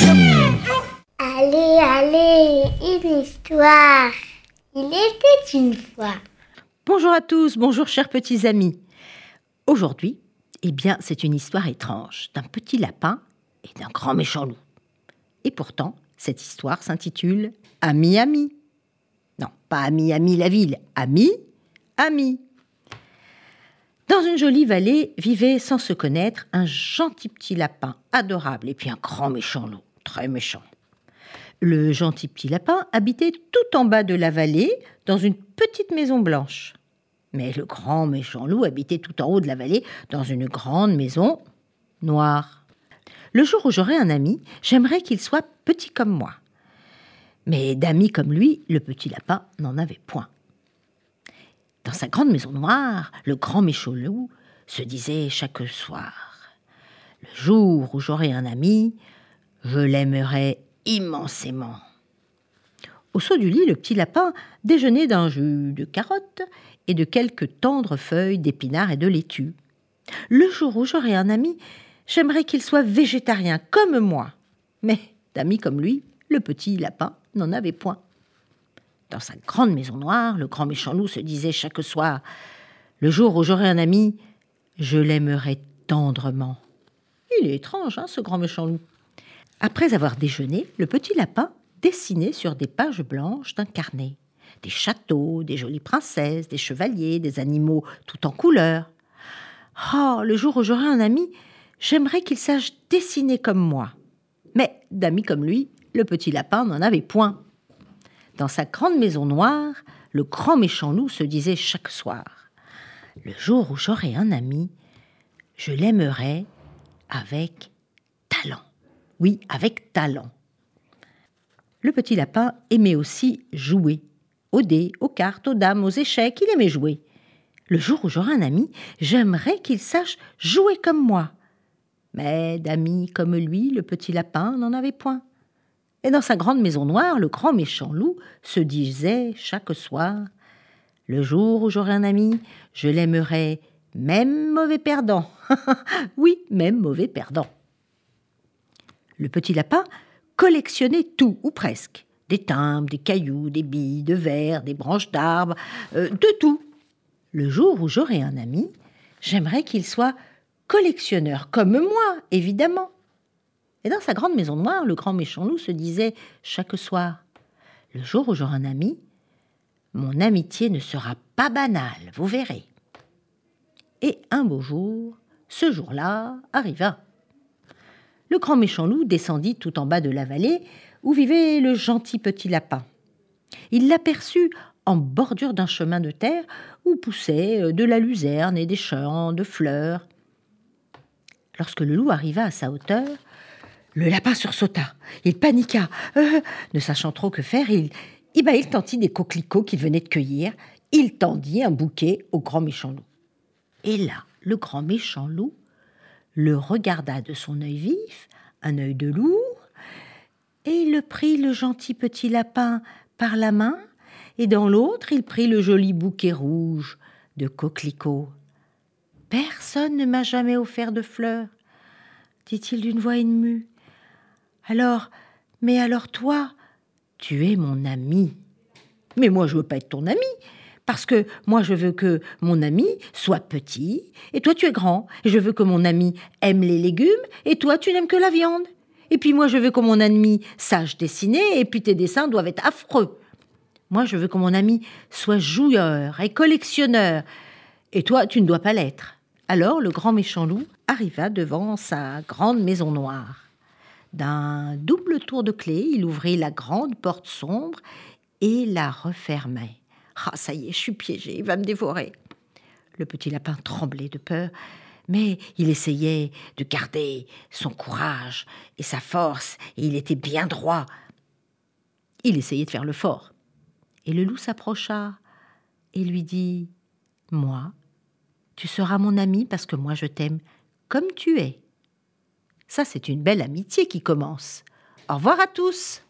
Allez, allez, une histoire. Il était une fois. Bonjour à tous, bonjour chers petits amis. Aujourd'hui, eh bien, c'est une histoire étrange d'un petit lapin et d'un grand méchant loup. Et pourtant, cette histoire s'intitule Ami Ami. Non, pas Ami Ami la ville, Ami Ami. Dans une jolie vallée vivait sans se connaître un gentil petit lapin adorable et puis un grand méchant loup très méchant. Le gentil petit lapin habitait tout en bas de la vallée, dans une petite maison blanche. Mais le grand méchant loup habitait tout en haut de la vallée, dans une grande maison noire. Le jour où j'aurai un ami, j'aimerais qu'il soit petit comme moi. Mais d'amis comme lui, le petit lapin n'en avait point. Dans sa grande maison noire, le grand méchant loup se disait chaque soir Le jour où j'aurai un ami, je l'aimerai immensément. Au saut du lit, le petit lapin déjeunait d'un jus de carottes et de quelques tendres feuilles d'épinards et de laitue. Le jour où j'aurai un ami, j'aimerais qu'il soit végétarien comme moi. Mais d'amis comme lui, le petit lapin n'en avait point. Dans sa grande maison noire, le grand méchant loup se disait chaque soir Le jour où j'aurai un ami, je l'aimerai tendrement. Il est étrange, hein, ce grand méchant loup. Après avoir déjeuné, le petit lapin dessinait sur des pages blanches d'un carnet des châteaux, des jolies princesses, des chevaliers, des animaux tout en couleurs. Oh, le jour où j'aurai un ami, j'aimerais qu'il sache dessiner comme moi. Mais d'amis comme lui, le petit lapin n'en avait point. Dans sa grande maison noire, le grand méchant loup se disait chaque soir Le jour où j'aurai un ami, je l'aimerai avec. Oui, avec talent. Le petit lapin aimait aussi jouer. Aux dés, aux cartes, aux dames, aux échecs, il aimait jouer. Le jour où j'aurai un ami, j'aimerais qu'il sache jouer comme moi. Mais d'amis comme lui, le petit lapin n'en avait point. Et dans sa grande maison noire, le grand méchant loup se disait chaque soir Le jour où j'aurai un ami, je l'aimerai, même mauvais perdant. oui, même mauvais perdant. Le petit lapin collectionnait tout, ou presque. Des timbres, des cailloux, des billes, de verre, des branches d'arbres, euh, de tout. Le jour où j'aurai un ami, j'aimerais qu'il soit collectionneur, comme moi, évidemment. Et dans sa grande maison noire, le grand méchant loup se disait chaque soir Le jour où j'aurai un ami, mon amitié ne sera pas banale, vous verrez. Et un beau jour, ce jour-là arriva le grand méchant loup descendit tout en bas de la vallée où vivait le gentil petit lapin. Il l'aperçut en bordure d'un chemin de terre où poussaient euh, de la luzerne et des champs de fleurs. Lorsque le loup arriva à sa hauteur, le lapin sursauta. Il paniqua. Euh, ne sachant trop que faire, il, eh ben, il tendit des coquelicots qu'il venait de cueillir. Il tendit un bouquet au grand méchant loup. Et là, le grand méchant loup le regarda de son œil vif, un œil de loup, et il prit le gentil petit lapin par la main, et dans l'autre il prit le joli bouquet rouge de coquelicots. Personne ne m'a jamais offert de fleurs, dit-il d'une voix émue. Alors, mais alors toi, tu es mon ami. Mais moi je veux pas être ton ami, parce que moi, je veux que mon ami soit petit, et toi, tu es grand. Je veux que mon ami aime les légumes, et toi, tu n'aimes que la viande. Et puis moi, je veux que mon ami sache dessiner, et puis tes dessins doivent être affreux. Moi, je veux que mon ami soit joueur et collectionneur, et toi, tu ne dois pas l'être. Alors le grand méchant loup arriva devant sa grande maison noire. D'un double tour de clé, il ouvrit la grande porte sombre et la refermait. Ah, ça y est, je suis piégé, il va me dévorer. Le petit lapin tremblait de peur, mais il essayait de garder son courage et sa force, et il était bien droit. Il essayait de faire le fort. Et le loup s'approcha et lui dit Moi, tu seras mon ami parce que moi je t'aime comme tu es. Ça, c'est une belle amitié qui commence. Au revoir à tous.